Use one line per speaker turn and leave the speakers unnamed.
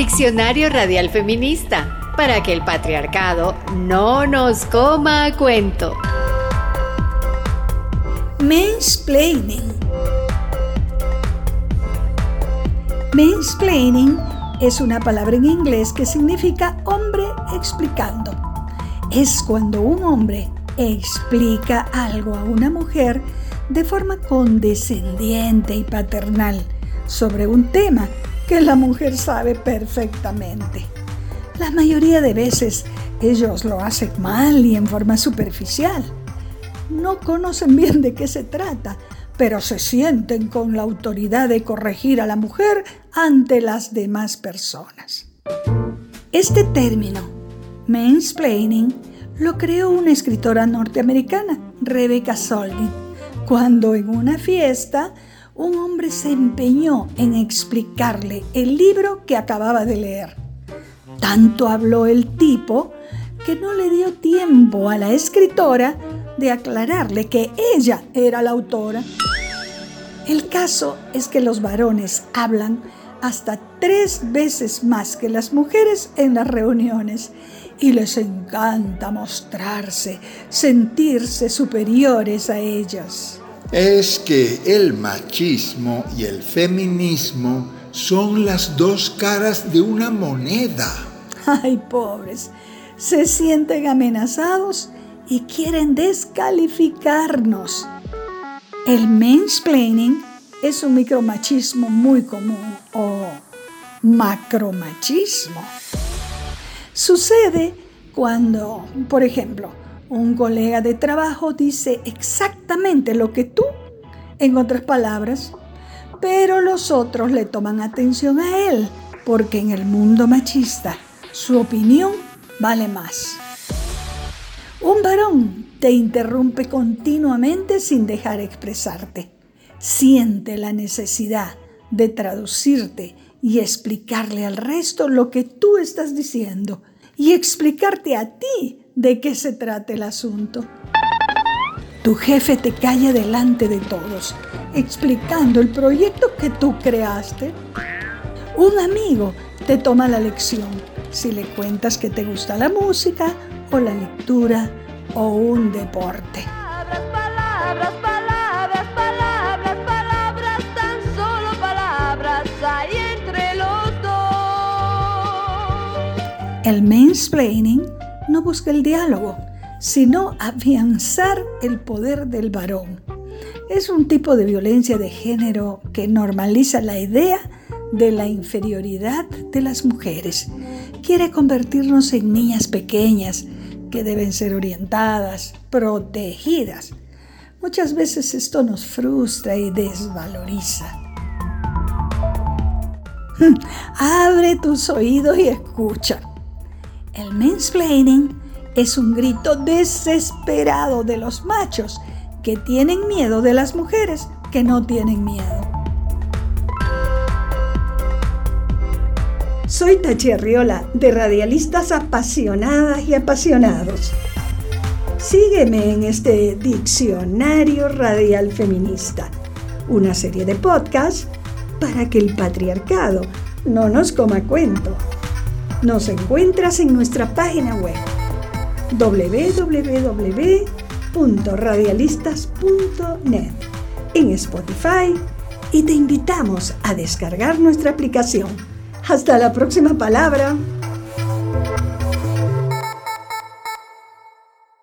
Diccionario Radial Feminista, para que el patriarcado no nos coma a cuento.
Mansplaining. Mansplaining es una palabra en inglés que significa hombre explicando. Es cuando un hombre explica algo a una mujer de forma condescendiente y paternal sobre un tema que la mujer sabe perfectamente. La mayoría de veces ellos lo hacen mal y en forma superficial. No conocen bien de qué se trata, pero se sienten con la autoridad de corregir a la mujer ante las demás personas. Este término, mansplaining, lo creó una escritora norteamericana, Rebecca Solnit, cuando en una fiesta un hombre se empeñó en explicarle el libro que acababa de leer. Tanto habló el tipo que no le dio tiempo a la escritora de aclararle que ella era la autora. El caso es que los varones hablan hasta tres veces más que las mujeres en las reuniones y les encanta mostrarse, sentirse superiores a ellas
es que el machismo y el feminismo son las dos caras de una moneda.
Ay, pobres, se sienten amenazados y quieren descalificarnos. El mansplaining es un micromachismo muy común o macromachismo. Sucede cuando, por ejemplo, un colega de trabajo dice exactamente lo que tú, en otras palabras, pero los otros le toman atención a él, porque en el mundo machista su opinión vale más. Un varón te interrumpe continuamente sin dejar expresarte. Siente la necesidad de traducirte y explicarle al resto lo que tú estás diciendo y explicarte a ti de qué se trata el asunto. Tu jefe te calla delante de todos, explicando el proyecto que tú creaste. Un amigo te toma la lección si le cuentas que te gusta la música o la lectura o un deporte. Palabras, palabras, palabras, palabras, tan solo palabras hay entre los dos. El mansplaining no busca el diálogo, sino afianzar el poder del varón. Es un tipo de violencia de género que normaliza la idea de la inferioridad de las mujeres. Quiere convertirnos en niñas pequeñas que deben ser orientadas, protegidas. Muchas veces esto nos frustra y desvaloriza. Abre tus oídos y escucha. El mansplaining es un grito desesperado de los machos que tienen miedo de las mujeres que no tienen miedo. Soy Tachi Arriola, de Radialistas Apasionadas y Apasionados. Sígueme en este Diccionario Radial Feminista, una serie de podcasts para que el patriarcado no nos coma cuento. Nos encuentras en nuestra página web www.radialistas.net, en Spotify y te invitamos a descargar nuestra aplicación. Hasta la próxima palabra.